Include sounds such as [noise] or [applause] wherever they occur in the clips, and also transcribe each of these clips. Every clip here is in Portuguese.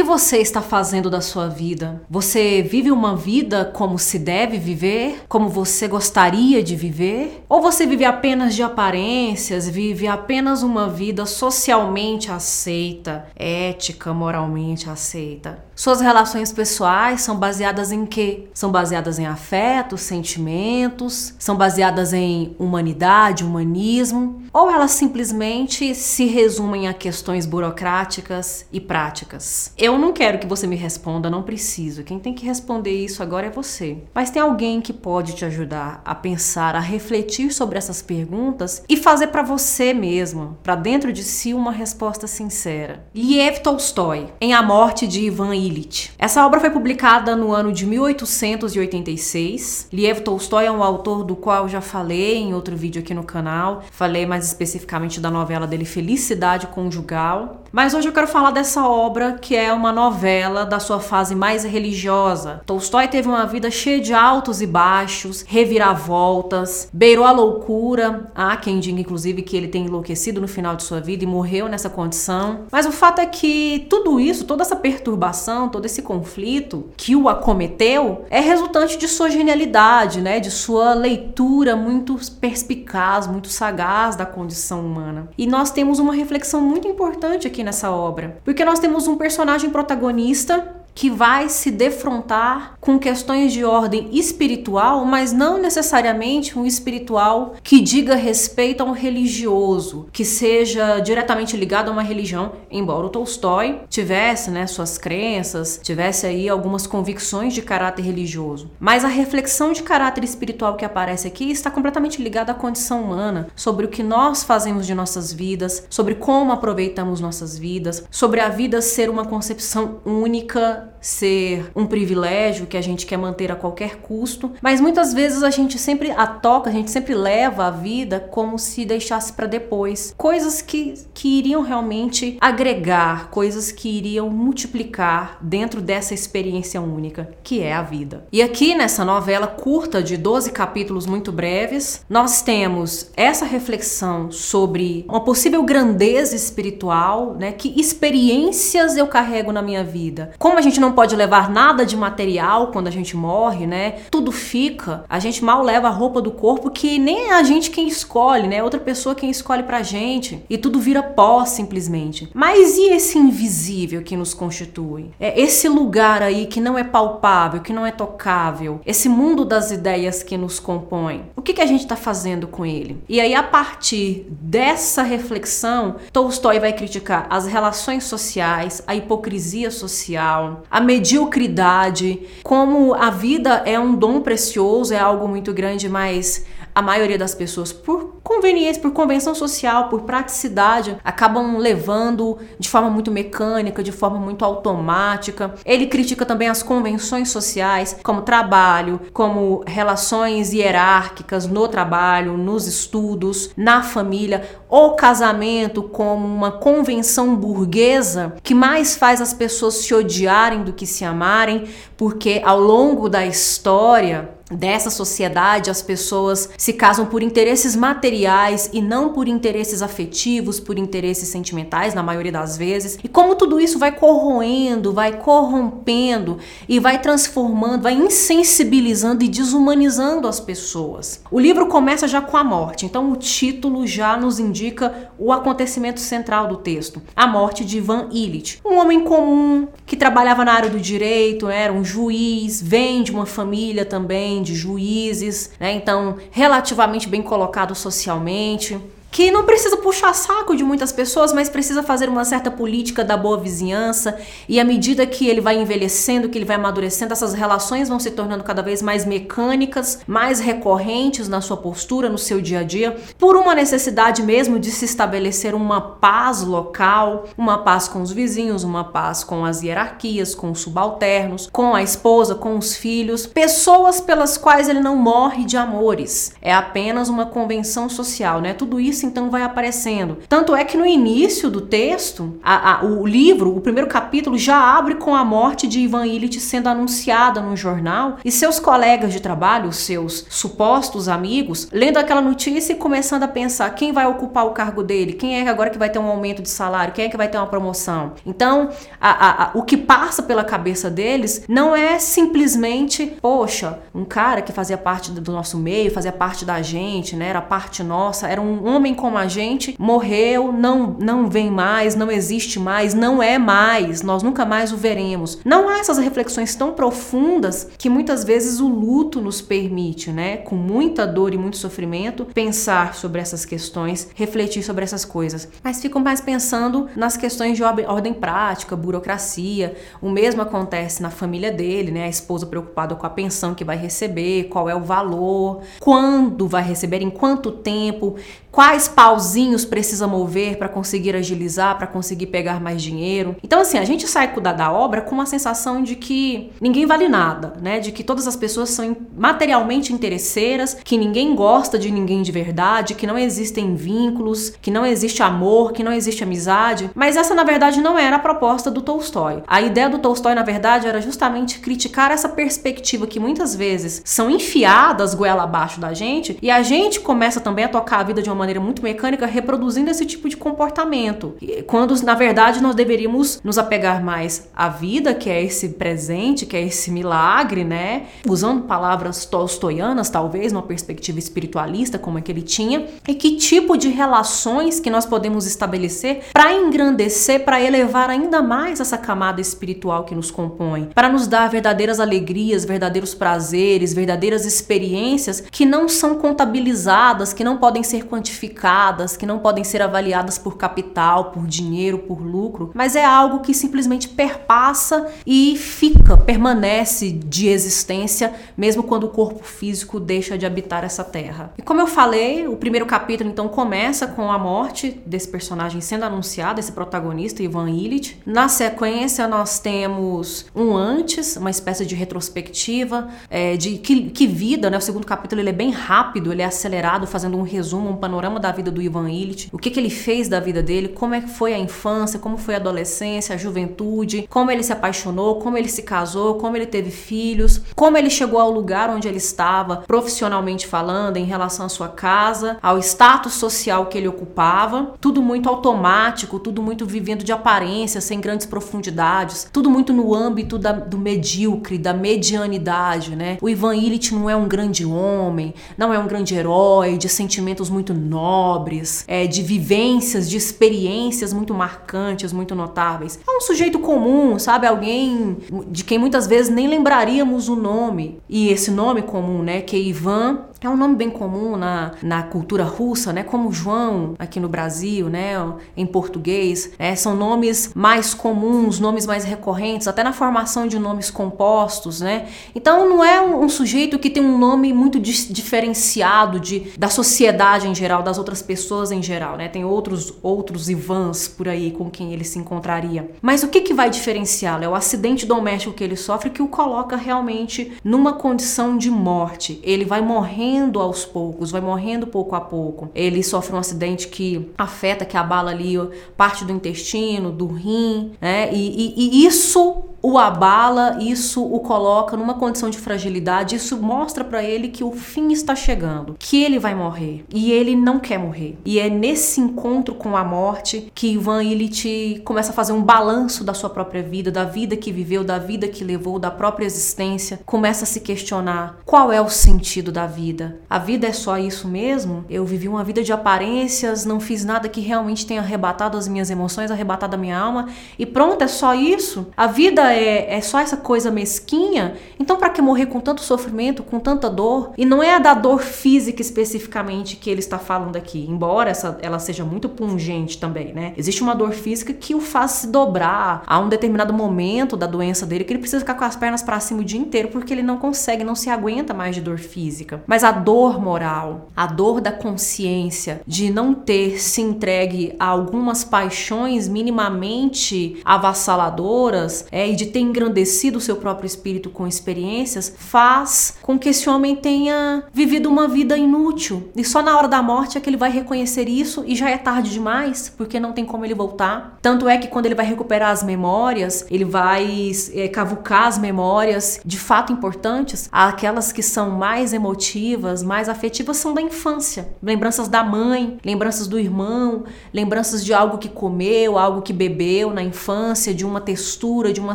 que você está fazendo da sua vida? Você vive uma vida como se deve viver? Como você gostaria de viver? Ou você vive apenas de aparências, vive apenas uma vida socialmente aceita, ética, moralmente aceita? Suas relações pessoais são baseadas em quê? São baseadas em afetos, sentimentos, são baseadas em humanidade, humanismo, ou elas simplesmente se resumem a questões burocráticas e práticas? Eu não quero que você me responda, não preciso. Quem tem que responder isso agora é você. Mas tem alguém que pode te ajudar a pensar, a refletir sobre essas perguntas e fazer para você mesmo, para dentro de si, uma resposta sincera. Liev Tolstói, em A Morte de Ivan Illich. Essa obra foi publicada no ano de 1886. Liev Tolstói é um autor do qual eu já falei em outro vídeo aqui no canal. Falei mais especificamente da novela dele Felicidade Conjugal. Mas hoje eu quero falar dessa obra que é uma novela da sua fase mais religiosa. Tolstói teve uma vida cheia de altos e baixos, reviravoltas, beirou a loucura. Há quem diga, inclusive, que ele tem enlouquecido no final de sua vida e morreu nessa condição. Mas o fato é que tudo isso, toda essa perturbação, todo esse conflito que o acometeu é resultante de sua genialidade, né? De sua leitura muito perspicaz, muito sagaz da condição humana. E nós temos uma reflexão muito importante aqui nessa obra, porque nós temos um personagem protagonista que vai se defrontar com questões de ordem espiritual, mas não necessariamente um espiritual que diga respeito a um religioso, que seja diretamente ligado a uma religião, embora o Tolstói tivesse, né, suas crenças, tivesse aí algumas convicções de caráter religioso. Mas a reflexão de caráter espiritual que aparece aqui está completamente ligada à condição humana, sobre o que nós fazemos de nossas vidas, sobre como aproveitamos nossas vidas, sobre a vida ser uma concepção única ser um privilégio que a gente quer manter a qualquer custo, mas muitas vezes a gente sempre a toca, a gente sempre leva a vida como se deixasse para depois. Coisas que, que iriam realmente agregar, coisas que iriam multiplicar dentro dessa experiência única, que é a vida. E aqui nessa novela curta de 12 capítulos muito breves, nós temos essa reflexão sobre uma possível grandeza espiritual, né? Que experiências eu carrego na minha vida? Como a gente não pode levar nada de material quando a gente morre, né? Tudo fica. A gente mal leva a roupa do corpo que nem a gente quem escolhe, né? Outra pessoa quem escolhe pra gente. E tudo vira pó simplesmente. Mas e esse invisível que nos constitui? É esse lugar aí que não é palpável, que não é tocável. Esse mundo das ideias que nos compõe. O que, que a gente está fazendo com ele? E aí, a partir dessa reflexão, Tolstói vai criticar as relações sociais, a hipocrisia social, a mediocridade, como a vida é um dom precioso, é algo muito grande, mas a maioria das pessoas, por conveniência, por convenção social, por praticidade, acabam levando de forma muito mecânica, de forma muito automática. Ele critica também as convenções sociais, como trabalho, como relações hierárquicas no trabalho, nos estudos, na família, o casamento como uma convenção burguesa que mais faz as pessoas se odiarem do que se amarem, porque ao longo da história dessa sociedade, as pessoas se casam por interesses materiais e não por interesses afetivos, por interesses sentimentais, na maioria das vezes. E como tudo isso vai corroendo, vai corrompendo e vai transformando, vai insensibilizando e desumanizando as pessoas. O livro começa já com a morte, então o título já nos indica o acontecimento central do texto: a morte de Ivan Illich, um homem comum que trabalhava na área do direito, era um juiz, vem de uma família também juízes, né? Então, relativamente bem colocado socialmente que não precisa puxar saco de muitas pessoas, mas precisa fazer uma certa política da boa vizinhança. E à medida que ele vai envelhecendo, que ele vai amadurecendo, essas relações vão se tornando cada vez mais mecânicas, mais recorrentes na sua postura, no seu dia a dia, por uma necessidade mesmo de se estabelecer uma paz local, uma paz com os vizinhos, uma paz com as hierarquias, com os subalternos, com a esposa, com os filhos, pessoas pelas quais ele não morre de amores. É apenas uma convenção social, né? Tudo isso injustiça então vai aparecendo. Tanto é que no início do texto, a, a, o livro, o primeiro capítulo, já abre com a morte de Ivan Illich sendo anunciada no jornal e seus colegas de trabalho, seus supostos amigos, lendo aquela notícia e começando a pensar quem vai ocupar o cargo dele, quem é agora que vai ter um aumento de salário, quem é que vai ter uma promoção. Então, a, o que passa pela cabeça deles não é simplesmente, poxa, um cara que fazia parte do nosso meio, fazia parte da gente, né? Era parte nossa, era um homem como a gente, morreu, não não vem mais, não existe mais, não é mais, nós nunca mais o veremos. Não há essas reflexões tão profundas que muitas vezes o luto nos permite, né? Com muita dor e muito sofrimento, pensar sobre essas questões, refletir sobre essas coisas. Mas ficam mais pensando nas questões de ordem prática, burocracia. O mesmo acontece na família dele, né? A esposa preocupada com a pensão que vai receber, qual é o valor, quando vai receber, em quanto tempo, quais pauzinhos precisa mover para conseguir agilizar, para conseguir pegar mais dinheiro. Então, assim, a gente sai da, da obra com uma sensação de que ninguém vale nada, né? De que todas as pessoas são materialmente interesseiras, que ninguém gosta de ninguém de verdade, que não existem vínculos, que não existe amor, que não existe amizade. Mas essa, na verdade, não era a proposta do Tolstói. A ideia do Tolstói, na verdade, era justamente criticar essa perspectiva que muitas vezes são enfiadas goela abaixo da gente e a gente começa também a tocar a vida de uma maneira muito mecânica, reproduzindo esse tipo de comportamento. Quando, na verdade, nós deveríamos nos apegar mais à vida, que é esse presente, que é esse milagre, né? Usando palavras tolstoianas, talvez, numa perspectiva espiritualista, como é que ele tinha, e que tipo de relações que nós podemos estabelecer para engrandecer, para elevar ainda mais essa camada espiritual que nos compõe, para nos dar verdadeiras alegrias, verdadeiros prazeres, verdadeiras experiências que não são contabilizadas, que não podem ser quantificadas quantificadas, que não podem ser avaliadas por capital, por dinheiro, por lucro, mas é algo que simplesmente perpassa e fica, permanece de existência, mesmo quando o corpo físico deixa de habitar essa terra. E como eu falei, o primeiro capítulo então começa com a morte desse personagem sendo anunciado, esse protagonista, Ivan Illich. Na sequência, nós temos um antes, uma espécie de retrospectiva é, de que, que vida, né? O segundo capítulo ele é bem rápido, ele é acelerado, fazendo um resumo, um panorama panorama da vida do Ivan Illich, o que, que ele fez da vida dele, como é que foi a infância, como foi a adolescência, a juventude, como ele se apaixonou, como ele se casou, como ele teve filhos, como ele chegou ao lugar onde ele estava, profissionalmente falando, em relação à sua casa, ao status social que ele ocupava, tudo muito automático, tudo muito vivendo de aparência, sem grandes profundidades, tudo muito no âmbito da, do medíocre, da medianidade, né? O Ivan Illich não é um grande homem, não é um grande herói, de sentimentos muito nobres, é, de vivências, de experiências muito marcantes, muito notáveis. É um sujeito comum, sabe? Alguém de quem muitas vezes nem lembraríamos o nome. E esse nome comum, né, que é Ivan, é um nome bem comum na, na cultura russa, né? Como João aqui no Brasil, né? Em português, né? são nomes mais comuns, nomes mais recorrentes, até na formação de nomes compostos, né? Então não é um, um sujeito que tem um nome muito diferenciado de, da sociedade em geral, das outras pessoas em geral, né? Tem outros outros Ivans por aí com quem ele se encontraria. Mas o que, que vai diferenciá-lo? É o acidente doméstico que ele sofre que o coloca realmente numa condição de morte. Ele vai morrendo morrendo aos poucos, vai morrendo pouco a pouco. Ele sofre um acidente que afeta, que abala ali parte do intestino, do rim, né? E, e, e isso o abala, isso o coloca numa condição de fragilidade, isso mostra para ele que o fim está chegando, que ele vai morrer e ele não quer morrer. E é nesse encontro com a morte que Ivan Illich começa a fazer um balanço da sua própria vida, da vida que viveu, da vida que levou, da própria existência, começa a se questionar qual é o sentido da vida. A vida é só isso mesmo? Eu vivi uma vida de aparências, não fiz nada que realmente tenha arrebatado as minhas emoções, arrebatado a minha alma e pronto, é só isso? A vida é, é só essa coisa mesquinha, então para que morrer com tanto sofrimento, com tanta dor? E não é a da dor física especificamente que ele está falando aqui, embora essa, ela seja muito pungente também, né? Existe uma dor física que o faz se dobrar a um determinado momento da doença dele que ele precisa ficar com as pernas para cima o dia inteiro porque ele não consegue, não se aguenta mais de dor física. Mas a dor moral, a dor da consciência de não ter se entregue a algumas paixões minimamente avassaladoras é, e de ter engrandecido o seu próprio espírito com experiências, faz com que esse homem tenha vivido uma vida inútil. E só na hora da morte é que ele vai reconhecer isso e já é tarde demais, porque não tem como ele voltar. Tanto é que quando ele vai recuperar as memórias, ele vai é, cavucar as memórias de fato importantes, aquelas que são mais emotivas, mais afetivas, são da infância. Lembranças da mãe, lembranças do irmão, lembranças de algo que comeu, algo que bebeu na infância, de uma textura, de uma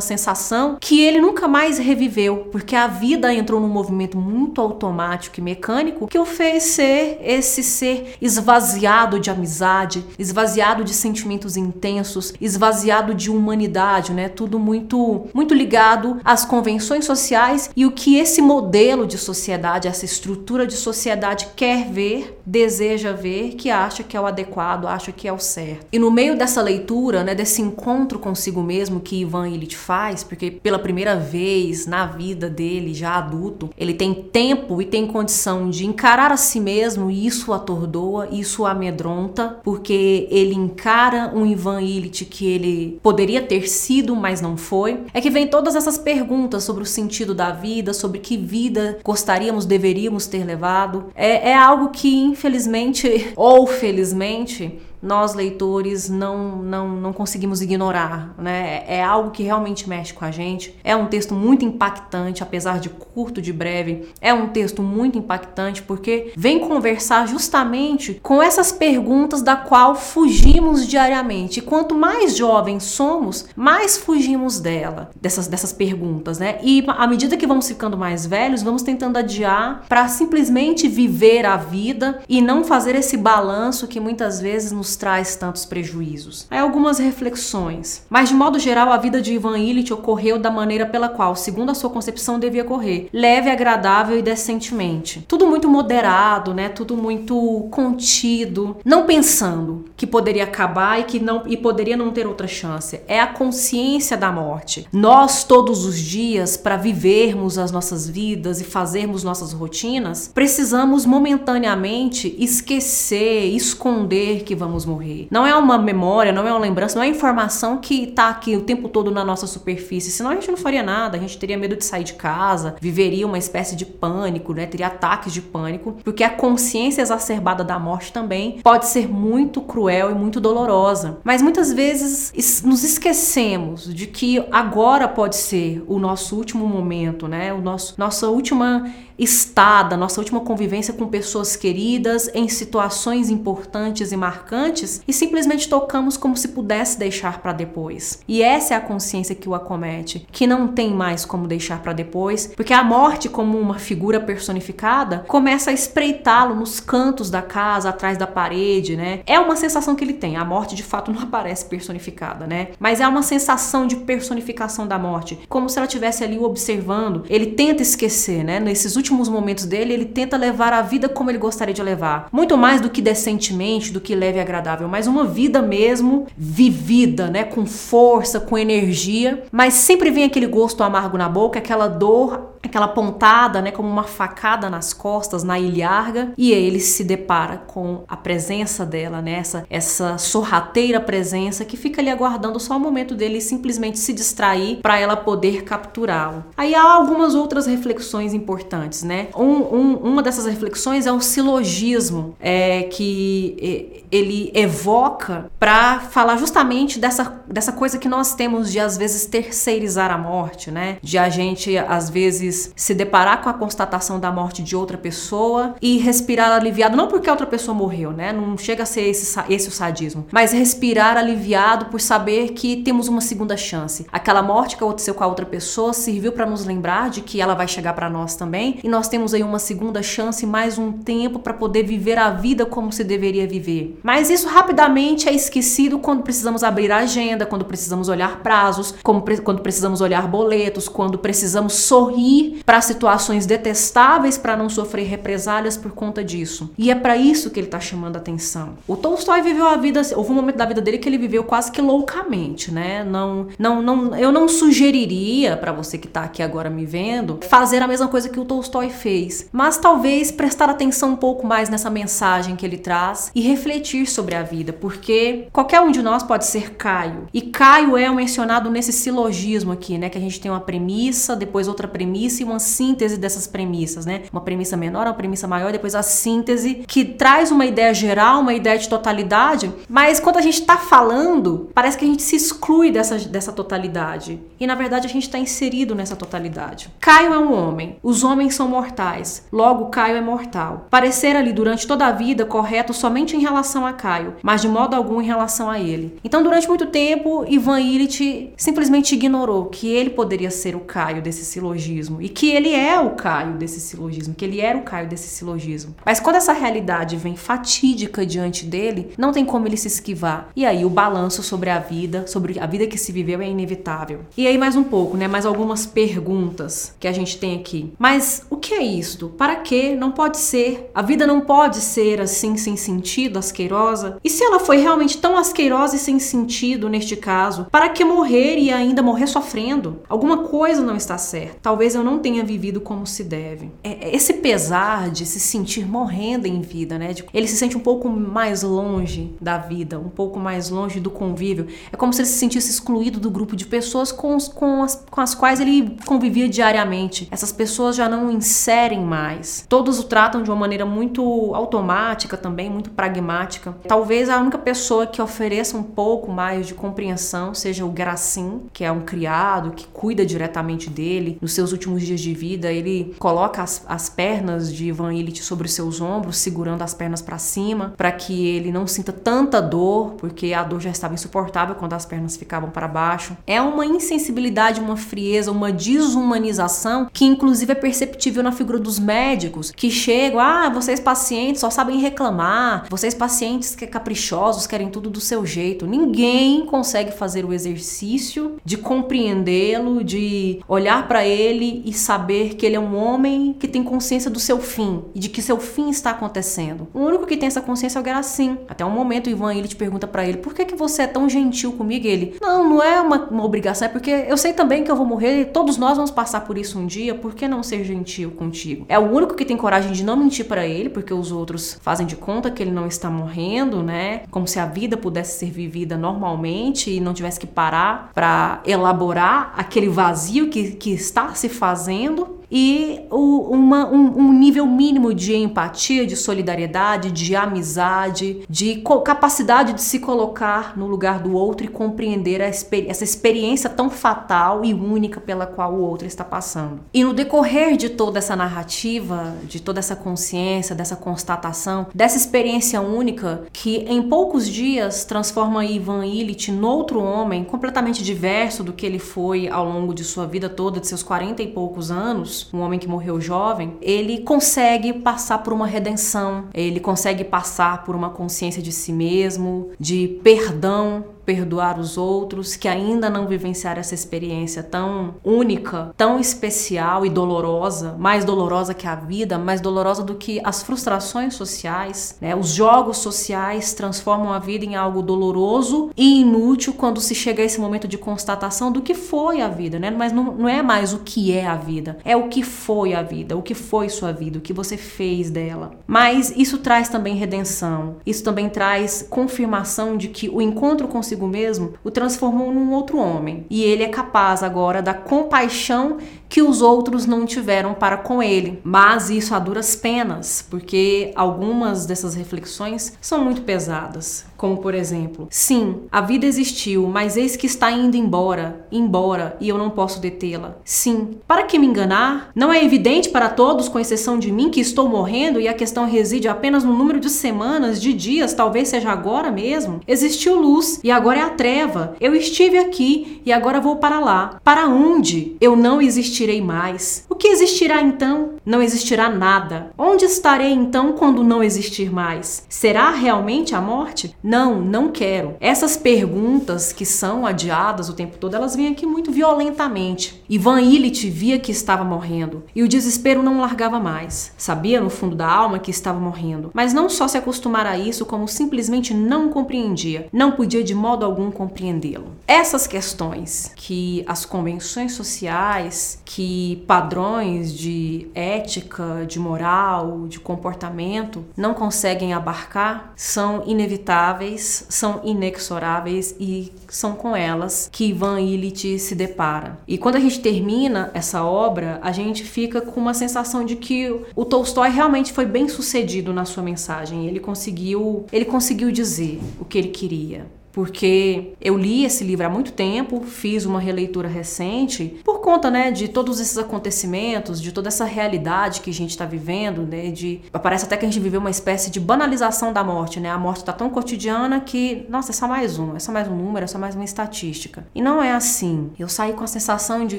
sensação que ele nunca mais reviveu, porque a vida entrou num movimento muito automático e mecânico que o fez ser esse ser esvaziado de amizade, esvaziado de sentimentos intensos, esvaziado de humanidade, né? Tudo muito muito ligado às convenções sociais e o que esse modelo de sociedade, essa estrutura de sociedade quer ver, deseja ver, que acha que é o adequado, acha que é o certo. E no meio dessa leitura, né, desse encontro consigo mesmo que Ivan Illich faz, porque pela primeira vez na vida dele, já adulto, ele tem tempo e tem condição de encarar a si mesmo e isso atordoa, isso amedronta, porque ele encara um Ivan Illich que ele poderia ter sido, mas não foi. É que vem todas essas perguntas sobre o sentido da vida, sobre que vida gostaríamos, deveríamos ter levado. É, é algo que, infelizmente [laughs] ou felizmente, nós leitores não, não, não conseguimos ignorar, né? É algo que realmente mexe com a gente. É um texto muito impactante, apesar de curto, de breve. É um texto muito impactante porque vem conversar justamente com essas perguntas da qual fugimos diariamente. E quanto mais jovens somos, mais fugimos dela, dessas, dessas perguntas, né? E à medida que vamos ficando mais velhos, vamos tentando adiar para simplesmente viver a vida e não fazer esse balanço que muitas vezes nos traz tantos prejuízos. Aí algumas reflexões. Mas de modo geral, a vida de Ivan Illich ocorreu da maneira pela qual, segundo a sua concepção, devia correr, leve, agradável e decentemente. Tudo muito moderado, né? Tudo muito contido, não pensando que poderia acabar e que não e poderia não ter outra chance. É a consciência da morte. Nós todos os dias para vivermos as nossas vidas e fazermos nossas rotinas, precisamos momentaneamente esquecer, esconder que vamos morrer. Não é uma memória, não é uma lembrança, não é informação que tá aqui o tempo todo na nossa superfície. Senão a gente não faria nada, a gente teria medo de sair de casa, viveria uma espécie de pânico, né? Teria ataques de pânico, porque a consciência exacerbada da morte também pode ser muito cruel e muito dolorosa. Mas muitas vezes nos esquecemos de que agora pode ser o nosso último momento, né? O nosso nossa última estada, nossa última convivência com pessoas queridas em situações importantes e marcantes e simplesmente tocamos como se pudesse deixar para depois. E essa é a consciência que o acomete, que não tem mais como deixar para depois, porque a morte, como uma figura personificada, começa a espreitá-lo nos cantos da casa, atrás da parede, né? É uma sensação que ele tem. A morte de fato não aparece personificada, né? Mas é uma sensação de personificação da morte, como se ela estivesse ali o observando. Ele tenta esquecer, né? Nesses últimos momentos dele, ele tenta levar a vida como ele gostaria de levar. Muito mais do que decentemente, do que leve e agradável, mas uma vida mesmo vivida, né? Com força, com energia. Mas sempre vem aquele gosto amargo na boca, aquela dor aquela pontada, né, como uma facada nas costas, na ilharga, e ele se depara com a presença dela, né, essa, essa sorrateira presença que fica ali aguardando só o momento dele simplesmente se distrair para ela poder capturá-lo. Aí há algumas outras reflexões importantes, né? Um, um, uma dessas reflexões é o silogismo é, que ele evoca para falar justamente dessa, dessa coisa que nós temos de às vezes terceirizar a morte, né? De a gente às vezes se deparar com a constatação da morte de outra pessoa e respirar aliviado, não porque a outra pessoa morreu, né? Não chega a ser esse, esse o sadismo, mas respirar aliviado por saber que temos uma segunda chance. Aquela morte que aconteceu com a outra pessoa serviu para nos lembrar de que ela vai chegar para nós também e nós temos aí uma segunda chance, mais um tempo para poder viver a vida como se deveria viver. Mas isso rapidamente é esquecido quando precisamos abrir a agenda, quando precisamos olhar prazos, pre quando precisamos olhar boletos, quando precisamos sorrir para situações detestáveis para não sofrer represálias por conta disso. E é para isso que ele está chamando a atenção. O Tolstói viveu a vida, houve um momento da vida dele que ele viveu quase que loucamente, né? Não, não, não, eu não sugeriria para você que está aqui agora me vendo fazer a mesma coisa que o Tolstói Tolstói fez, mas talvez prestar atenção um pouco mais nessa mensagem que ele traz e refletir sobre a vida, porque qualquer um de nós pode ser Caio. E Caio é mencionado nesse silogismo aqui, né, que a gente tem uma premissa, depois outra premissa e uma síntese dessas premissas, né? Uma premissa menor, uma premissa maior, depois a síntese que traz uma ideia geral, uma ideia de totalidade, mas quando a gente está falando, parece que a gente se exclui dessa, dessa totalidade. E na verdade a gente está inserido nessa totalidade. Caio é um homem, os homens são mortais, logo Caio é mortal. Parecer ali durante toda a vida correto somente em relação a Caio, mas de modo algum em relação a ele. Então, durante muito tempo, Ivan Illich simplesmente ignorou que ele poderia ser o Caio desse silogismo e que ele é o Caio desse silogismo, que ele era o Caio desse silogismo. Mas quando essa realidade vem fatídica diante dele, não tem como ele se esquivar. E aí o balanço sobre a vida, sobre a vida que se viveu é inevitável. E aí mais um pouco, né? Mais algumas perguntas que a gente tem aqui. Mas o que é isto? Para que não pode ser? A vida não pode ser assim sem sentido, asquerosa? E se ela foi realmente tão asquerosa e sem sentido neste caso, para que morrer e ainda morrer sofrendo? Alguma coisa não está certa. Talvez eu não tenha vivido como se deve. É, é esse pesar de se sentir morrendo em vida, né? Ele se sente um pouco mais longe da vida, um pouco mais longe do convívio. É como se ele se sentisse excluído do grupo de pessoas com, os, com, as, com as quais ele convivia diariamente. Essas pessoas já não o inserem mais. Todos o tratam de uma maneira muito automática também, muito pragmática. Talvez a única pessoa que ofereça um pouco mais de compreensão seja o Gracin, que é um criado que cuida diretamente dele. Nos seus últimos dias de vida, ele coloca as, as pernas de Ivan Illich sobre os seus ombros, segurando as pernas para cima, para que ele não sinta tanta dor, porque a dor já estava insuportável quando as pernas ficavam para baixo. É uma insensibilidade, uma frieza, uma desumanização que inclusive é perceptível na figura dos médicos que chegam, ah, vocês pacientes só sabem reclamar, vocês pacientes que é caprichosos querem tudo do seu jeito. Ninguém consegue fazer o exercício de compreendê-lo, de olhar para ele e saber que ele é um homem que tem consciência do seu fim e de que seu fim está acontecendo. O único que tem essa consciência é o Gerassim. Até um momento o Ivan ele te pergunta para ele: "Por que que você é tão gentil comigo?" E ele: "Não, não é uma, uma obrigação, é porque eu sei também que eu vou morrer todos nós vamos passar por isso um dia, por que não ser gentil contigo?" É o único que tem coragem de não mentir para ele, porque os outros fazem de conta que ele não está morrendo, né? Como se a vida pudesse ser vivida normalmente e não tivesse que parar para elaborar aquele vazio que, que está se fazendo e o, uma, um, um, nível mínimo de empatia, de solidariedade, de amizade, de capacidade de se colocar no lugar do outro e compreender experi essa experiência tão fatal e única pela qual o outro está passando. E no decorrer de toda essa narrativa, de toda essa consciência, dessa constatação, dessa experiência única que em poucos dias transforma Ivan Illich outro homem completamente diverso do que ele foi ao longo de sua vida toda, de seus 40 e poucos anos um homem que morreu jovem, ele consegue passar por uma redenção, ele consegue passar por uma consciência de si mesmo, de perdão perdoar os outros que ainda não vivenciaram essa experiência tão única, tão especial e dolorosa, mais dolorosa que a vida, mais dolorosa do que as frustrações sociais. Né? Os jogos sociais transformam a vida em algo doloroso e inútil quando se chega a esse momento de constatação do que foi a vida, né? Mas não, não é mais o que é a vida, é o que foi a vida, o que foi sua vida, o que você fez dela. Mas isso traz também redenção, isso também traz confirmação de que o encontro consigo consigo mesmo, o transformou num outro homem. E ele é capaz agora da compaixão que os outros não tiveram para com ele. Mas isso a duras penas, porque algumas dessas reflexões são muito pesadas. Como por exemplo, sim, a vida existiu, mas eis que está indo embora, embora, e eu não posso detê-la. Sim, para que me enganar? Não é evidente para todos, com exceção de mim, que estou morrendo e a questão reside apenas no número de semanas, de dias, talvez seja agora mesmo? Existiu luz e agora é a treva. Eu estive aqui e agora vou para lá. Para onde? Eu não existirei mais. O que existirá então? Não existirá nada. Onde estarei então quando não existir mais? Será realmente a morte? Não, não quero. Essas perguntas que são adiadas o tempo todo, elas vêm aqui muito violentamente. Ivan Illich via que estava morrendo e o desespero não largava mais. Sabia no fundo da alma que estava morrendo, mas não só se acostumara a isso, como simplesmente não compreendia. Não podia de modo algum compreendê-lo. Essas questões que as convenções sociais, que padrões padrões de ética, de moral, de comportamento não conseguem abarcar são inevitáveis, são inexoráveis e são com elas que Ivan Illich se depara. E quando a gente termina essa obra, a gente fica com uma sensação de que o Tolstói realmente foi bem sucedido na sua mensagem. Ele conseguiu, ele conseguiu dizer o que ele queria porque eu li esse livro há muito tempo, fiz uma releitura recente, por conta, né, de todos esses acontecimentos, de toda essa realidade que a gente está vivendo, né, de parece até que a gente viveu uma espécie de banalização da morte, né? A morte está tão cotidiana que, nossa, é só mais um, é só mais um número, é só mais uma estatística. E não é assim. Eu saí com a sensação de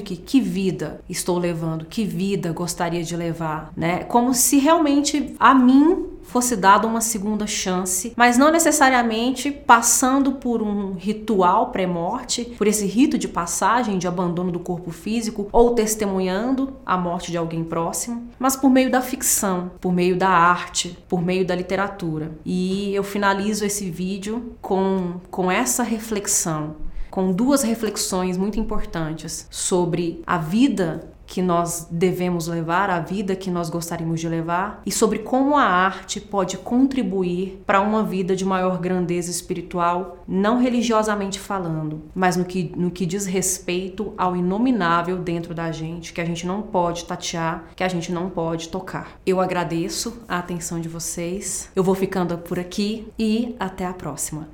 que que vida estou levando, que vida gostaria de levar, né? Como se realmente a mim fosse dada uma segunda chance, mas não necessariamente passando por um ritual pré-morte, por esse rito de passagem de abandono do corpo físico ou testemunhando a morte de alguém próximo, mas por meio da ficção, por meio da arte, por meio da literatura. E eu finalizo esse vídeo com, com essa reflexão com duas reflexões muito importantes sobre a vida que nós devemos levar, a vida que nós gostaríamos de levar e sobre como a arte pode contribuir para uma vida de maior grandeza espiritual, não religiosamente falando, mas no que, no que diz respeito ao inominável dentro da gente, que a gente não pode tatear, que a gente não pode tocar. Eu agradeço a atenção de vocês, eu vou ficando por aqui e até a próxima.